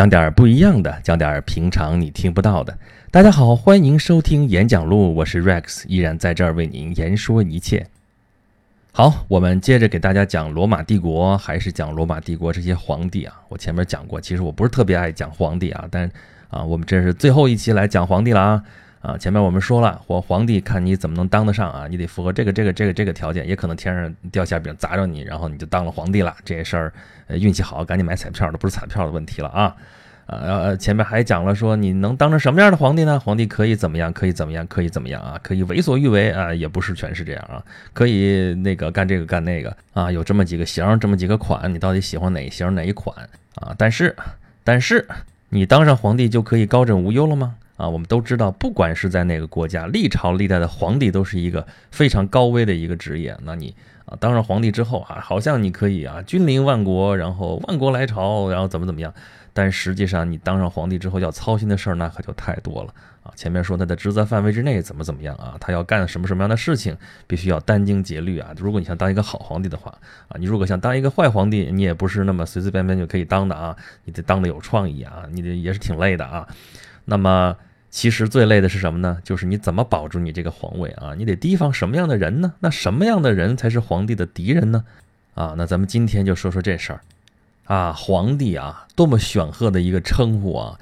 讲点不一样的，讲点平常你听不到的。大家好，欢迎收听演讲录，我是 Rex，依然在这儿为您言说一切。好，我们接着给大家讲罗马帝国，还是讲罗马帝国这些皇帝啊？我前面讲过，其实我不是特别爱讲皇帝啊，但啊，我们这是最后一期来讲皇帝了啊。啊，前面我们说了，皇皇帝看你怎么能当得上啊？你得符合这个、这个、这个、这个条件，也可能天上掉馅饼砸着你，然后你就当了皇帝了。这事儿，运气好，赶紧买彩票都，不是彩票的问题了啊。呃，前面还讲了说，你能当成什么样的皇帝呢？皇帝可以怎么样？可以怎么样？可以怎么样啊？可以为所欲为啊？也不是全是这样啊。可以那个干这个干那个啊，有这么几个型，这么几个款，你到底喜欢哪一型哪一款啊？但是，但是你当上皇帝就可以高枕无忧了吗？啊，我们都知道，不管是在哪个国家，历朝历代的皇帝都是一个非常高危的一个职业。那你啊，当上皇帝之后啊，好像你可以啊，君临万国，然后万国来朝，然后怎么怎么样。但实际上，你当上皇帝之后要操心的事儿那可就太多了啊。前面说他的职责范围之内怎么怎么样啊，他要干什么什么样的事情，必须要殚精竭虑啊。如果你想当一个好皇帝的话啊，你如果想当一个坏皇帝，你也不是那么随随便便就可以当的啊，你得当的有创意啊，你得也是挺累的啊。那么。其实最累的是什么呢？就是你怎么保住你这个皇位啊？你得提防什么样的人呢？那什么样的人才是皇帝的敌人呢？啊，那咱们今天就说说这事儿啊。皇帝啊，多么显赫的一个称呼啊！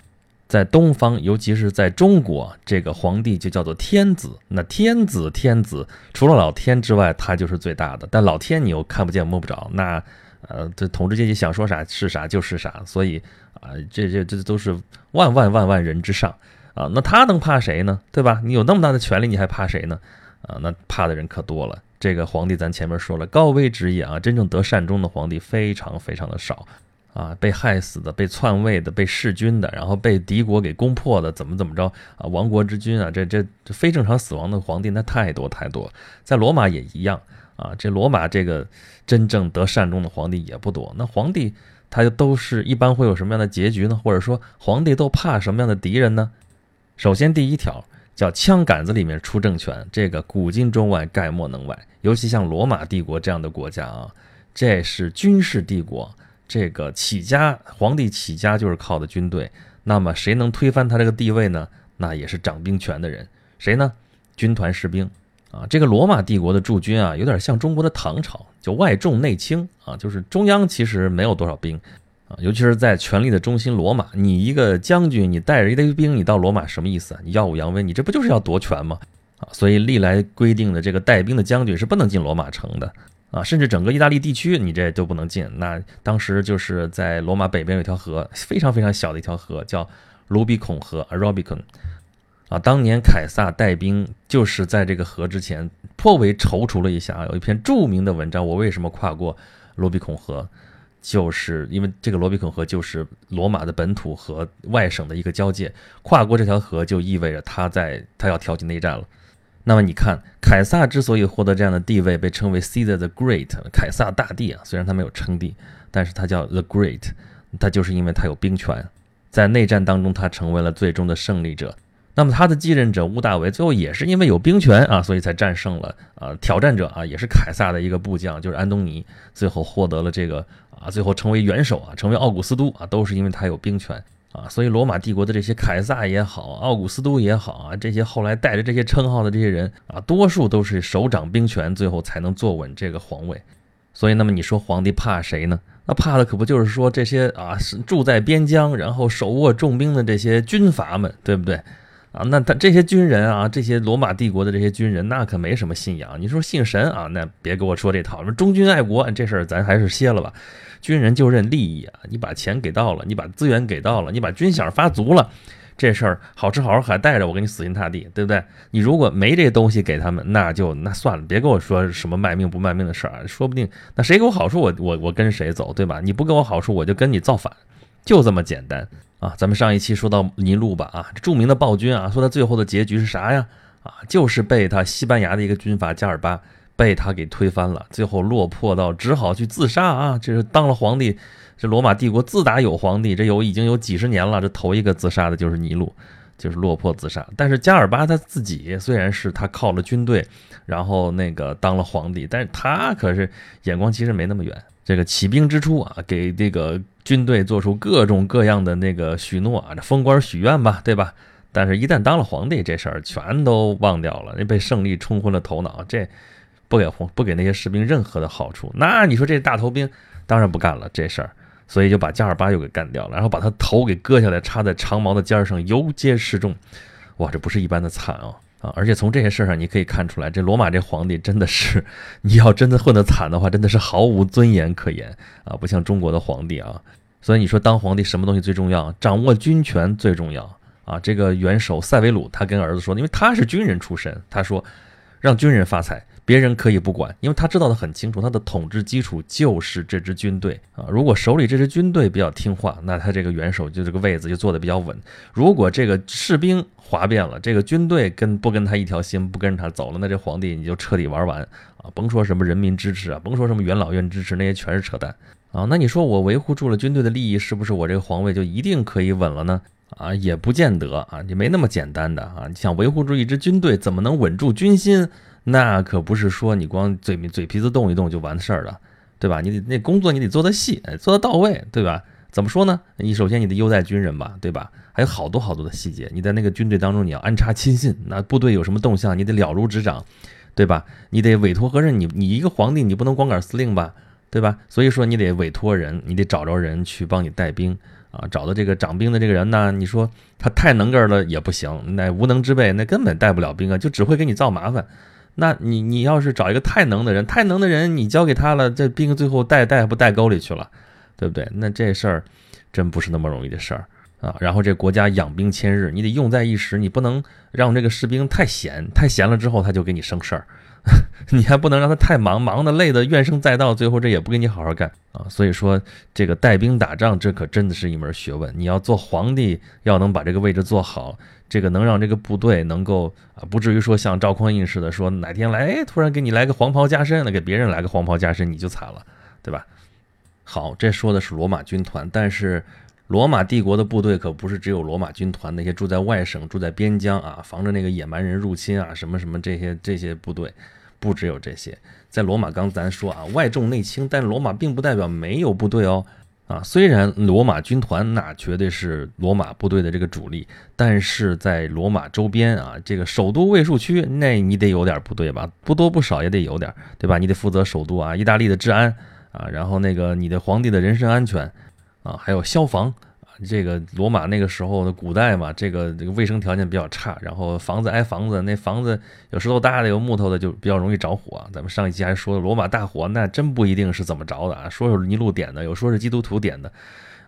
在东方，尤其是在中国，这个皇帝就叫做天子。那天子，天子，除了老天之外，他就是最大的。但老天你又看不见摸不着，那呃，这统治阶级想说啥是啥就是啥。所以啊，这这这都是万万万万人之上。啊，那他能怕谁呢？对吧？你有那么大的权利，你还怕谁呢？啊，那怕的人可多了。这个皇帝，咱前面说了，高危职业啊，真正得善终的皇帝非常非常的少啊。被害死的、被篡位的、被弑君的，然后被敌国给攻破的，怎么怎么着啊？亡国之君啊，这这这非正常死亡的皇帝那太多太多。在罗马也一样啊。这罗马这个真正得善终的皇帝也不多。那皇帝他就都是一般会有什么样的结局呢？或者说皇帝都怕什么样的敌人呢？首先，第一条叫枪杆子里面出政权，这个古今中外概莫能外。尤其像罗马帝国这样的国家啊，这是军事帝国，这个起家皇帝起家就是靠的军队。那么谁能推翻他这个地位呢？那也是掌兵权的人，谁呢？军团士兵啊。这个罗马帝国的驻军啊，有点像中国的唐朝，就外重内轻啊，就是中央其实没有多少兵。啊，尤其是在权力的中心罗马，你一个将军，你带着一堆兵，你到罗马什么意思啊？你耀武扬威，你这不就是要夺权吗？啊，所以历来规定的这个带兵的将军是不能进罗马城的啊，甚至整个意大利地区你这都不能进。那当时就是在罗马北边有一条河，非常非常小的一条河，叫卢比孔河 （Rubicon）。啊，当年凯撒带兵就是在这个河之前颇为踌躇了一下，有一篇著名的文章，我为什么跨过卢比孔河？就是因为这个罗比肯河就是罗马的本土和外省的一个交界，跨过这条河就意味着他在他要挑起内战了。那么你看，凯撒之所以获得这样的地位，被称为 Caesar the Great，凯撒大帝啊，虽然他没有称帝，但是他叫 the Great，他就是因为他有兵权，在内战当中他成为了最终的胜利者。那么他的继任者屋大维最后也是因为有兵权啊，所以才战胜了啊挑战者啊，也是凯撒的一个部将，就是安东尼，最后获得了这个啊，最后成为元首啊，成为奥古斯都啊，都是因为他有兵权啊。所以罗马帝国的这些凯撒也好，奥古斯都也好啊，这些后来带着这些称号的这些人啊，多数都是手掌兵权，最后才能坐稳这个皇位。所以，那么你说皇帝怕谁呢？那怕的可不就是说这些啊，住在边疆，然后手握重兵的这些军阀们，对不对？啊，那他这些军人啊，这些罗马帝国的这些军人，那可没什么信仰。你说信神啊，那别给我说这套。什么忠君爱国这事儿，咱还是歇了吧。军人就认利益啊，你把钱给到了，你把资源给到了，你把军饷发足了，这事儿好吃好喝还带着我给你死心塌地，对不对？你如果没这东西给他们，那就那算了，别跟我说什么卖命不卖命的事儿啊。说不定那谁给我好处，我我我跟谁走，对吧？你不给我好处，我就跟你造反，就这么简单。啊，咱们上一期说到尼禄吧，啊，著名的暴君啊，说他最后的结局是啥呀？啊，就是被他西班牙的一个军阀加尔巴被他给推翻了，最后落魄到只好去自杀啊。这是当了皇帝，这罗马帝国自打有皇帝，这有已经有几十年了，这头一个自杀的就是尼禄，就是落魄自杀。但是加尔巴他自己虽然是他靠了军队，然后那个当了皇帝，但是他可是眼光其实没那么远。这个起兵之初啊，给这个军队做出各种各样的那个许诺啊，这封官许愿吧，对吧？但是，一旦当了皇帝，这事儿全都忘掉了，那被胜利冲昏了头脑，这不给皇不给那些士兵任何的好处。那你说这大头兵当然不干了这事儿，所以就把加尔巴又给干掉了，然后把他头给割下来，插在长矛的尖上，游街示众。哇，这不是一般的惨啊啊！而且从这些事儿上，你可以看出来，这罗马这皇帝真的是，你要真的混得惨的话，真的是毫无尊严可言啊，不像中国的皇帝啊。所以你说当皇帝什么东西最重要？掌握军权最重要。啊，这个元首塞维鲁他跟儿子说，因为他是军人出身，他说让军人发财，别人可以不管，因为他知道的很清楚，他的统治基础就是这支军队啊。如果手里这支军队比较听话，那他这个元首就这个位子就坐的比较稳。如果这个士兵哗变了，这个军队跟不跟他一条心，不跟着他走了，那这皇帝你就彻底玩完啊！甭说什么人民支持啊，甭说什么元老院支持，那些全是扯淡啊。那你说我维护住了军队的利益，是不是我这个皇位就一定可以稳了呢？啊，也不见得啊，你没那么简单的啊！你想维护住一支军队，怎么能稳住军心？那可不是说你光嘴嘴皮子动一动就完事儿了，对吧？你得那工作你得做得细，做得到位，对吧？怎么说呢？你首先你得优待军人吧，对吧？还有好多好多的细节，你在那个军队当中你要安插亲信，那部队有什么动向你得了如指掌，对吧？你得委托何人？你你一个皇帝你不能光杆司令吧，对吧？所以说你得委托人，你得找着人去帮你带兵。啊，找的这个掌兵的这个人呢，你说他太能干了也不行，那无能之辈那根本带不了兵啊，就只会给你造麻烦。那你你要是找一个太能的人，太能的人你交给他了，这兵最后带带不带沟里去了，对不对？那这事儿真不是那么容易的事儿啊。然后这国家养兵千日，你得用在一时，你不能让这个士兵太闲，太闲了之后他就给你生事儿。你还不能让他太忙，忙的累的怨声载道，最后这也不给你好好干啊！所以说，这个带兵打仗，这可真的是一门学问。你要做皇帝，要能把这个位置做好，这个能让这个部队能够啊，不至于说像赵匡胤似的，说哪天来，哎，突然给你来个黄袍加身，那给别人来个黄袍加身，你就惨了，对吧？好，这说的是罗马军团，但是罗马帝国的部队可不是只有罗马军团那些住在外省、住在边疆啊，防着那个野蛮人入侵啊，什么什么这些这些部队。不只有这些，在罗马刚咱说啊，外重内轻，但罗马并不代表没有部队哦。啊，虽然罗马军团那绝对是罗马部队的这个主力，但是在罗马周边啊，这个首都卫戍区，那你得有点部队吧，不多不少也得有点，对吧？你得负责首都啊，意大利的治安啊，然后那个你的皇帝的人身安全啊，还有消防。这个罗马那个时候的古代嘛，这个这个卫生条件比较差，然后房子挨房子，那房子有石头搭的，有木头的，就比较容易着火。咱们上一期还说罗马大火，那真不一定是怎么着的啊，说是尼禄点的，有说是基督徒点的，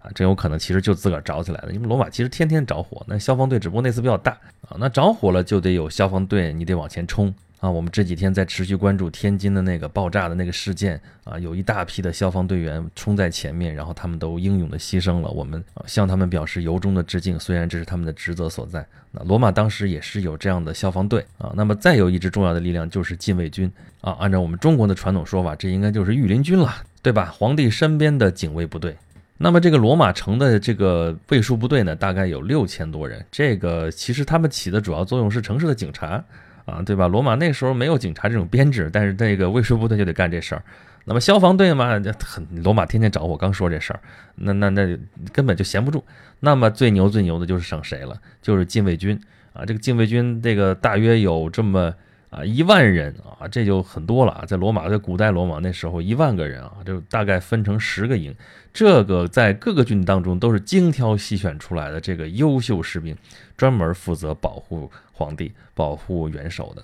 啊，真有可能其实就自个儿着起来的。因为罗马其实天天着火，那消防队只不过那次比较大啊，那着火了就得有消防队，你得往前冲。啊，我们这几天在持续关注天津的那个爆炸的那个事件啊，有一大批的消防队员冲在前面，然后他们都英勇的牺牲了，我们向他们表示由衷的致敬。虽然这是他们的职责所在，那罗马当时也是有这样的消防队啊。那么再有一支重要的力量就是禁卫军啊，按照我们中国的传统说法，这应该就是御林军了，对吧？皇帝身边的警卫部队。那么这个罗马城的这个卫戍部队呢，大概有六千多人。这个其实他们起的主要作用是城市的警察。啊，对吧？罗马那时候没有警察这种编制，但是那个卫戍部队就得干这事儿。那么消防队嘛，很罗马天天找我刚说这事儿，那那那根本就闲不住。那么最牛最牛的就是省谁了？就是禁卫军啊！这个禁卫军这个大约有这么啊一万人啊，这就很多了啊。在罗马，在古代罗马那时候一万个人啊，就大概分成十个营，这个在各个军当中都是精挑细选出来的这个优秀士兵，专门负责保护。皇帝保护元首的，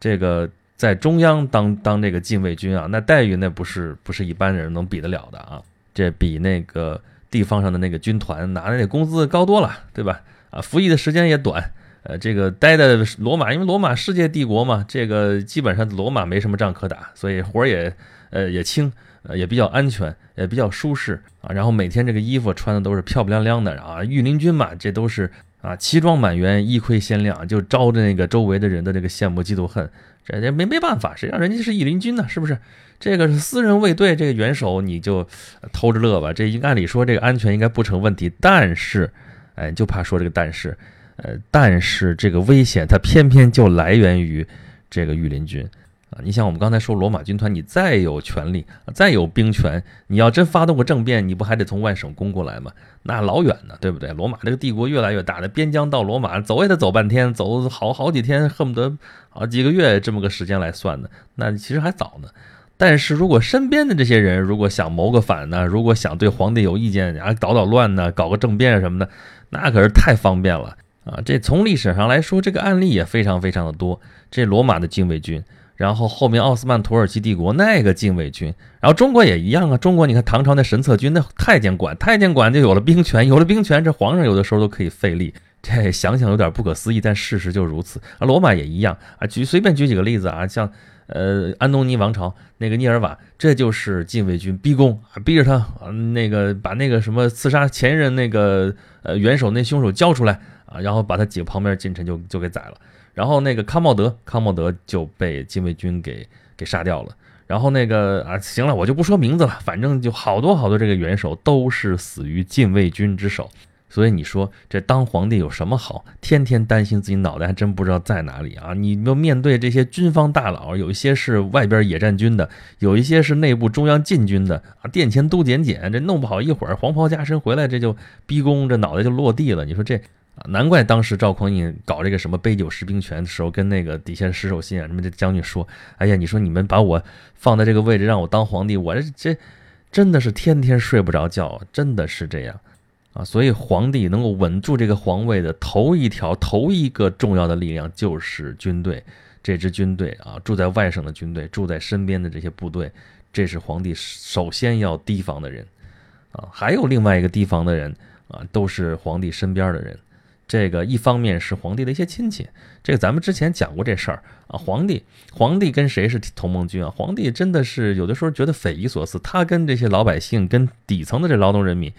这个在中央当当这个禁卫军啊，那待遇那不是不是一般人能比得了的啊，这比那个地方上的那个军团拿的那工资高多了，对吧？啊，服役的时间也短，呃，这个待在罗马，因为罗马世界帝国嘛，这个基本上罗马没什么仗可打，所以活儿也呃也轻，呃也比较安全，也比较舒适啊。然后每天这个衣服穿的都是漂漂亮亮的啊，御林军嘛，这都是。啊，奇装满员，衣盔鲜亮，就招着那个周围的人的这个羡慕、嫉妒、恨。这这没没办法，谁让人家是御林军呢？是不是？这个是私人卫队，这个元首你就偷着乐吧。这应按理说这个安全应该不成问题，但是，哎，就怕说这个但是，呃，但是这个危险它偏偏就来源于这个御林军。啊，你想我们刚才说罗马军团，你再有权力，再有兵权，你要真发动个政变，你不还得从外省攻过来吗？那老远呢，对不对？罗马这个帝国越来越大，的边疆到罗马走也得走半天，走好好几天，恨不得啊几个月这么个时间来算的，那其实还早呢。但是如果身边的这些人如果想谋个反呢，如果想对皇帝有意见啊，捣捣乱呢，搞个政变什么的，那可是太方便了啊！这从历史上来说，这个案例也非常非常的多。这罗马的禁卫军。然后后面奥斯曼土耳其帝国那个禁卫军，然后中国也一样啊。中国你看唐朝那神策军，那太监管，太监管就有了兵权，有了兵权，这皇上有的时候都可以费力。这想想有点不可思议，但事实就如此啊。罗马也一样啊。举随便举几个例子啊，像呃安东尼王朝那个涅尔瓦，这就是禁卫军逼宫，逼着他那个把那个什么刺杀前任那个呃元首那凶手交出来然后把他几个旁边近臣就就给宰了。然后那个康茂德，康茂德就被禁卫军给给杀掉了。然后那个啊，行了，我就不说名字了，反正就好多好多这个元首都是死于禁卫军之手。所以你说这当皇帝有什么好？天天担心自己脑袋还真不知道在哪里啊！你要面对这些军方大佬，有一些是外边野战军的，有一些是内部中央禁军的啊，殿前都检检，这弄不好一会儿黄袍加身回来，这就逼宫，这脑袋就落地了。你说这？啊，难怪当时赵匡胤搞这个什么杯酒释兵权的时候，跟那个底下石守信啊什么这将军说：“哎呀，你说你们把我放在这个位置让我当皇帝，我这这真的是天天睡不着觉，真的是这样啊！所以皇帝能够稳住这个皇位的头一条、头一个重要的力量就是军队。这支军队啊，住在外省的军队，住在身边的这些部队，这是皇帝首先要提防的人啊。还有另外一个提防的人啊，都是皇帝身边的人。”这个一方面是皇帝的一些亲戚，这个咱们之前讲过这事儿啊。皇帝，皇帝跟谁是同盟军啊？皇帝真的是有的时候觉得匪夷所思，他跟这些老百姓、跟底层的这劳动人民，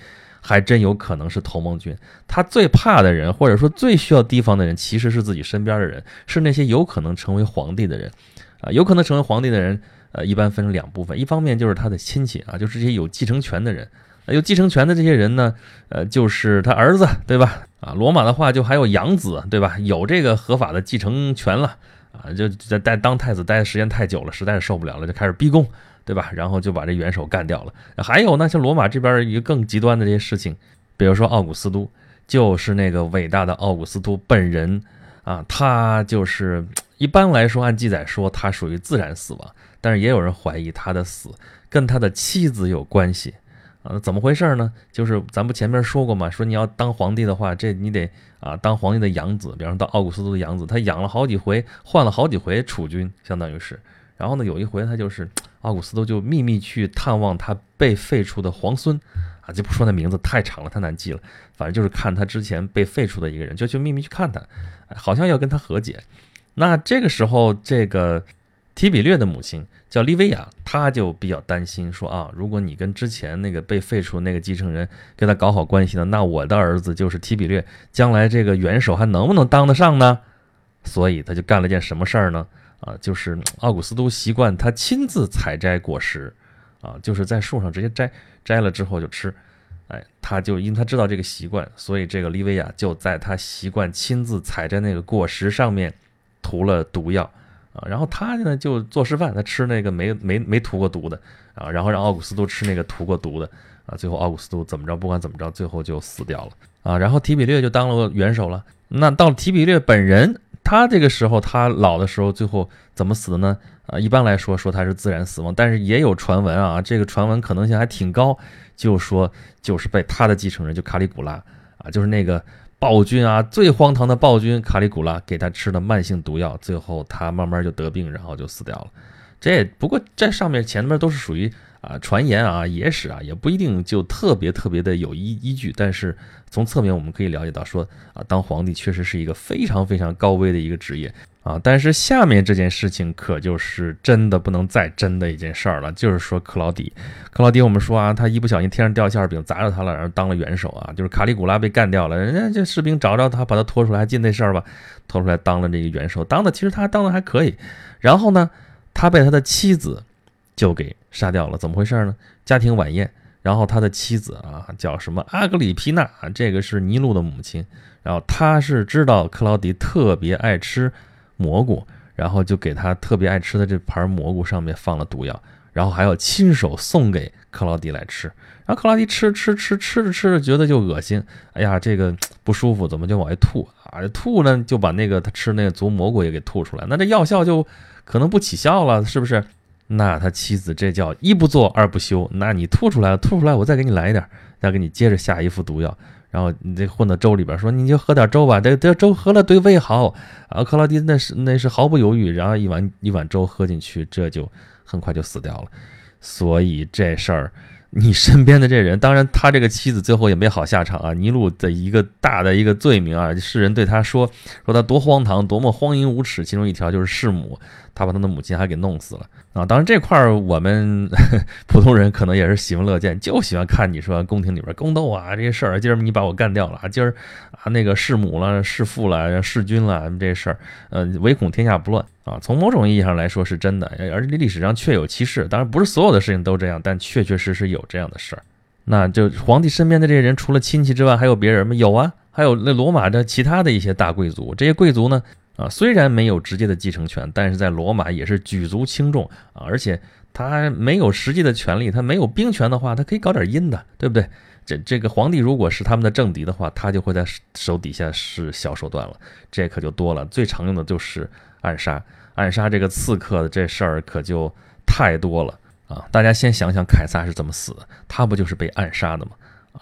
还真有可能是同盟军。他最怕的人，或者说最需要提防的人，其实是自己身边的人，是那些有可能成为皇帝的人啊。有可能成为皇帝的人，呃，一般分成两部分，一方面就是他的亲戚啊，就是这些有继承权的人。有继承权的这些人呢，呃，就是他儿子，对吧？啊，罗马的话就还有养子，对吧？有这个合法的继承权了，啊，就在待当太子待的时间太久了，实在是受不了了，就开始逼宫，对吧？然后就把这元首干掉了。还有呢，像罗马这边一个更极端的这些事情，比如说奥古斯都，就是那个伟大的奥古斯都本人啊，他就是一般来说按记载说他属于自然死亡，但是也有人怀疑他的死跟他的妻子有关系。啊，怎么回事呢？就是咱不前面说过嘛，说你要当皇帝的话，这你得啊当皇帝的养子，比方说到奥古斯都的养子，他养了好几回，换了好几回储君，相当于是。然后呢，有一回他就是奥古斯都就秘密去探望他被废除的皇孙，啊，就不说那名字太长了，太难记了。反正就是看他之前被废除的一个人，就去秘密去看他，好像要跟他和解。那这个时候，这个。提比略的母亲叫利维亚，她就比较担心，说啊，如果你跟之前那个被废除那个继承人跟他搞好关系呢，那我的儿子就是提比略，将来这个元首还能不能当得上呢？所以他就干了件什么事儿呢？啊，就是奥古斯都习惯他亲自采摘果实，啊，就是在树上直接摘，摘了之后就吃。哎，他就因为他知道这个习惯，所以这个利维亚就在他习惯亲自采摘那个果实上面涂了毒药。啊，然后他呢就做示范，他吃那个没没没涂过毒的啊，然后让奥古斯都吃那个涂过毒的啊，最后奥古斯都怎么着，不管怎么着，最后就死掉了啊，然后提比略就当了元首了。那到了提比略本人，他这个时候他老的时候，最后怎么死的呢？啊，一般来说说他是自然死亡，但是也有传闻啊，这个传闻可能性还挺高，就说就是被他的继承人就卡里古拉啊，就是那个。暴君啊，最荒唐的暴君卡里古拉给他吃的慢性毒药，最后他慢慢就得病，然后就死掉了。这不过这上面前面都是属于啊传言啊野史啊，也不一定就特别特别的有依依据。但是从侧面我们可以了解到，说啊当皇帝确实是一个非常非常高危的一个职业。啊，但是下面这件事情可就是真的不能再真的一件事儿了，就是说克劳迪，克劳迪，我们说啊，他一不小心天上掉馅饼砸着他了，然后当了元首啊，就是卡里古拉被干掉了，人家这士兵找着他，把他拖出来，还记那事儿吧？拖出来当了这个元首，当的其实他当的还可以，然后呢，他被他的妻子就给杀掉了，怎么回事呢？家庭晚宴，然后他的妻子啊叫什么阿格里皮娜，这个是尼禄的母亲，然后他是知道克劳迪特别爱吃。蘑菇，然后就给他特别爱吃的这盘蘑菇上面放了毒药，然后还要亲手送给克劳迪来吃。然后克劳迪吃吃吃吃着吃着觉得就恶心，哎呀，这个不舒服，怎么就往外吐啊？吐呢就把那个他吃那个毒蘑菇也给吐出来，那这药效就可能不起效了，是不是？那他妻子这叫一不做二不休，那你吐出来了，吐出来我再给你来一点，再给你接着下一副毒药，然后你这混到粥里边，说你就喝点粥吧，这这粥喝了对胃好啊。克劳迪那是那是毫不犹豫，然后一碗一碗粥喝进去，这就很快就死掉了。所以这事儿。你身边的这人，当然他这个妻子最后也没好下场啊！尼禄的一个大的一个罪名啊，世人对他说说他多荒唐，多么荒淫无耻。其中一条就是弑母，他把他的母亲还给弄死了啊！当然这块儿我们 普通人可能也是喜闻乐见，就喜欢看你说宫廷里边宫斗啊这些事儿。今儿你把我干掉了啊，今儿啊那个弑母了、弑父了、弑君了这事儿，呃，唯恐天下不乱。啊，从某种意义上来说是真的，而且历史上确有其事。当然不是所有的事情都这样，但确确实实有这样的事儿。那就皇帝身边的这些人，除了亲戚之外，还有别人吗？有啊，还有那罗马的其他的一些大贵族。这些贵族呢，啊，虽然没有直接的继承权，但是在罗马也是举足轻重啊。而且他没有实际的权利，他没有兵权的话，他可以搞点阴的，对不对？这这个皇帝如果是他们的政敌的话，他就会在手底下使小手段了，这可就多了。最常用的就是暗杀，暗杀这个刺客的这事儿可就太多了啊！大家先想想凯撒是怎么死的，他不就是被暗杀的吗？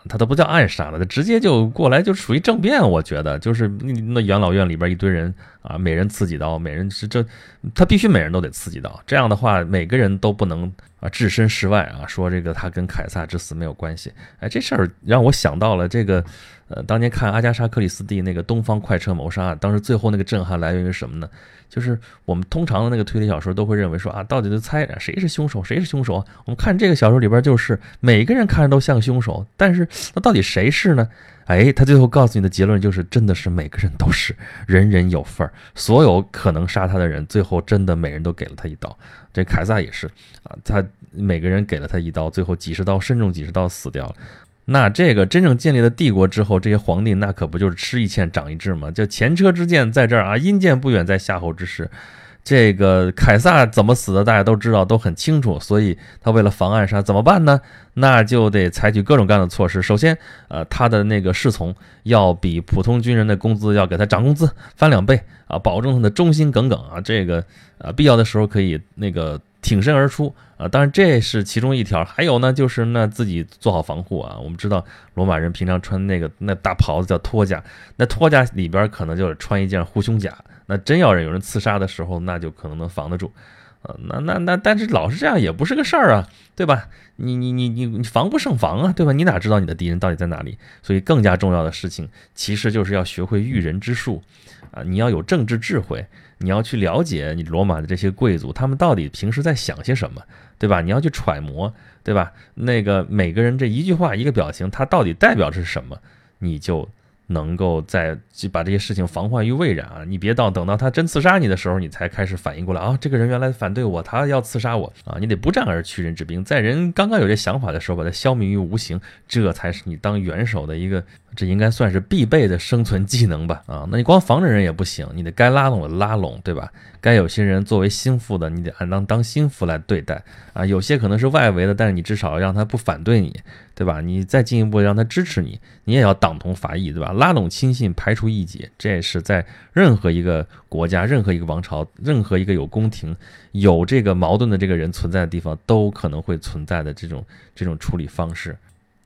他都不叫暗杀了，他直接就过来就属于政变。我觉得就是那养老院里边一堆人啊，每人刺几刀，每人是这，他必须每人都得刺几刀。这样的话，每个人都不能啊置身事外啊，说这个他跟凯撒之死没有关系。哎，这事儿让我想到了这个，呃，当年看阿加莎克里斯蒂那个《东方快车谋杀案》，当时最后那个震撼来源于什么呢？就是我们通常的那个推理小说都会认为说啊，到底就猜谁是凶手，谁是凶手？我们看这个小说里边就是每个人看着都像凶手，但是那到底谁是呢？哎，他最后告诉你的结论就是真的是每个人都是，人人有份儿，所有可能杀他的人，最后真的每人都给了他一刀。这凯撒也是啊，他每个人给了他一刀，最后几十刀身中几十刀死掉了。那这个真正建立了帝国之后，这些皇帝那可不就是吃一堑长一智吗？就前车之鉴在这儿啊，阴间不远在夏后之时。这个凯撒怎么死的，大家都知道，都很清楚。所以他为了防暗杀，怎么办呢？那就得采取各种各样的措施。首先，呃，他的那个侍从要比普通军人的工资要给他涨工资，翻两倍啊，保证他的忠心耿耿啊。这个啊，必要的时候可以那个。挺身而出啊！当然这是其中一条，还有呢，就是那自己做好防护啊。我们知道罗马人平常穿那个那大袍子叫托甲，那托甲里边可能就是穿一件护胸甲，那真要有人刺杀的时候，那就可能能防得住啊。那那那，但是老是这样也不是个事儿啊，对吧？你你你你你防不胜防啊，对吧？你哪知道你的敌人到底在哪里？所以更加重要的事情，其实就是要学会驭人之术啊，你要有政治智慧。你要去了解你罗马的这些贵族，他们到底平时在想些什么，对吧？你要去揣摩，对吧？那个每个人这一句话、一个表情，他到底代表着什么？你就。能够在就把这些事情防患于未然啊！你别到等到他真刺杀你的时候，你才开始反应过来啊！这个人原来反对我，他要刺杀我啊！你得不战而屈人之兵，在人刚刚有这想法的时候，把他消弭于无形，这才是你当元首的一个，这应该算是必备的生存技能吧？啊，那你光防着人也不行，你得该拉拢的拉拢，对吧？该有些人作为心腹的，你得按当当心腹来对待啊。有些可能是外围的，但是你至少让他不反对你，对吧？你再进一步让他支持你，你也要党同伐异，对吧？拉拢亲信，排除异己，这也是在任何一个国家、任何一个王朝、任何一个有宫廷、有这个矛盾的这个人存在的地方，都可能会存在的这种这种处理方式。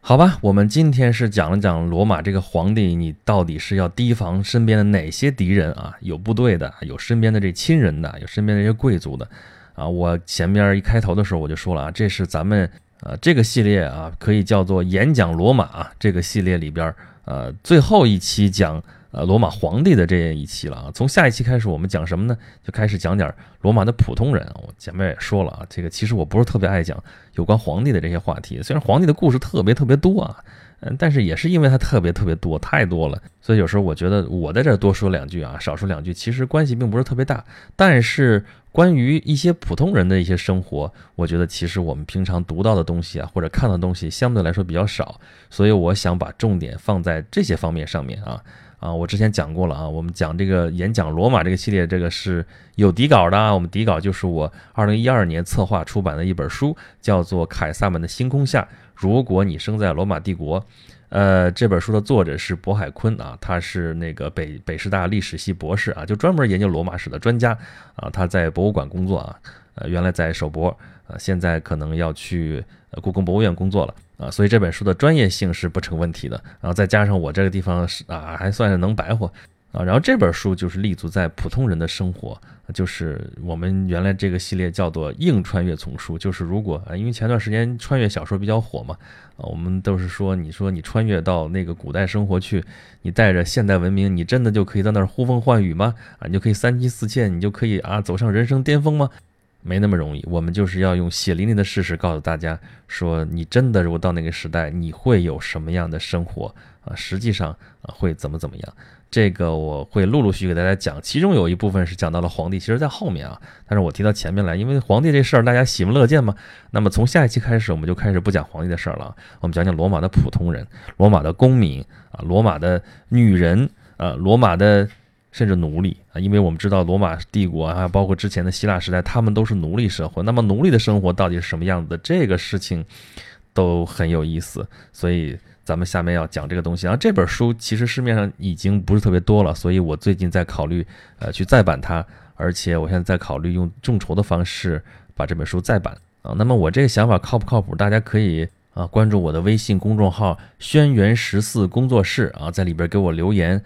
好吧，我们今天是讲了讲罗马这个皇帝，你到底是要提防身边的哪些敌人啊？有部队的，有身边的这亲人的，有身边的这些贵族的，啊，我前面一开头的时候我就说了啊，这是咱们呃这个系列啊，可以叫做演讲罗马这个系列里边呃最后一期讲。呃，罗马皇帝的这一期了啊，从下一期开始，我们讲什么呢？就开始讲点罗马的普通人。我前面也说了啊，这个其实我不是特别爱讲有关皇帝的这些话题，虽然皇帝的故事特别特别多啊，嗯，但是也是因为它特别特别多，太多了，所以有时候我觉得我在这多说两句啊，少说两句，其实关系并不是特别大。但是关于一些普通人的一些生活，我觉得其实我们平常读到的东西啊，或者看到的东西相对来说比较少，所以我想把重点放在这些方面上面啊。啊，我之前讲过了啊，我们讲这个演讲罗马这个系列，这个是有底稿的啊。我们底稿就是我二零一二年策划出版的一本书，叫做《凯撒们的星空下：如果你生在罗马帝国》。呃，这本书的作者是渤海坤啊，他是那个北北师大历史系博士啊，就专门研究罗马史的专家啊。他在博物馆工作啊，呃，原来在首博啊，现在可能要去故宫博物院工作了。啊，所以这本书的专业性是不成问题的。然后再加上我这个地方是啊，还算是能白活啊。然后这本书就是立足在普通人的生活，就是我们原来这个系列叫做硬穿越丛书。就是如果啊，因为前段时间穿越小说比较火嘛，啊，我们都是说，你说你穿越到那个古代生活去，你带着现代文明，你真的就可以在那儿呼风唤雨吗？啊，你就可以三妻四妾，你就可以啊走上人生巅峰吗？没那么容易，我们就是要用血淋淋的事实告诉大家，说你真的如果到那个时代，你会有什么样的生活啊？实际上啊，会怎么怎么样？这个我会陆陆续续给大家讲，其中有一部分是讲到了皇帝，其实在后面啊，但是我提到前面来，因为皇帝这事儿大家喜闻乐见嘛。那么从下一期开始，我们就开始不讲皇帝的事儿了，我们讲讲罗马的普通人，罗马的公民啊，罗马的女人啊，罗马的。甚至奴隶啊，因为我们知道罗马帝国啊，包括之前的希腊时代，他们都是奴隶社会。那么奴隶的生活到底是什么样子的？这个事情都很有意思。所以咱们下面要讲这个东西。然后这本书其实市面上已经不是特别多了，所以我最近在考虑呃去再版它，而且我现在在考虑用众筹的方式把这本书再版啊。那么我这个想法靠不靠谱？大家可以啊关注我的微信公众号“轩辕十四工作室”啊，在里边给我留言。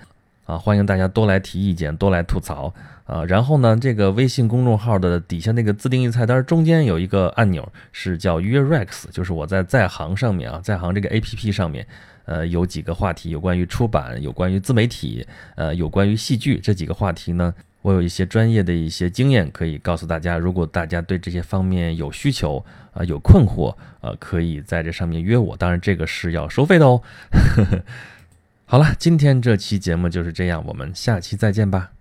啊，欢迎大家多来提意见，多来吐槽啊！然后呢，这个微信公众号的底下那个自定义菜单中间有一个按钮，是叫约 Rex，就是我在在行上面啊，在行这个 A P P 上面，呃，有几个话题，有关于出版，有关于自媒体，呃，有关于戏剧这几个话题呢，我有一些专业的一些经验可以告诉大家。如果大家对这些方面有需求啊，有困惑，呃，可以在这上面约我，当然这个是要收费的哦。好了，今天这期节目就是这样，我们下期再见吧。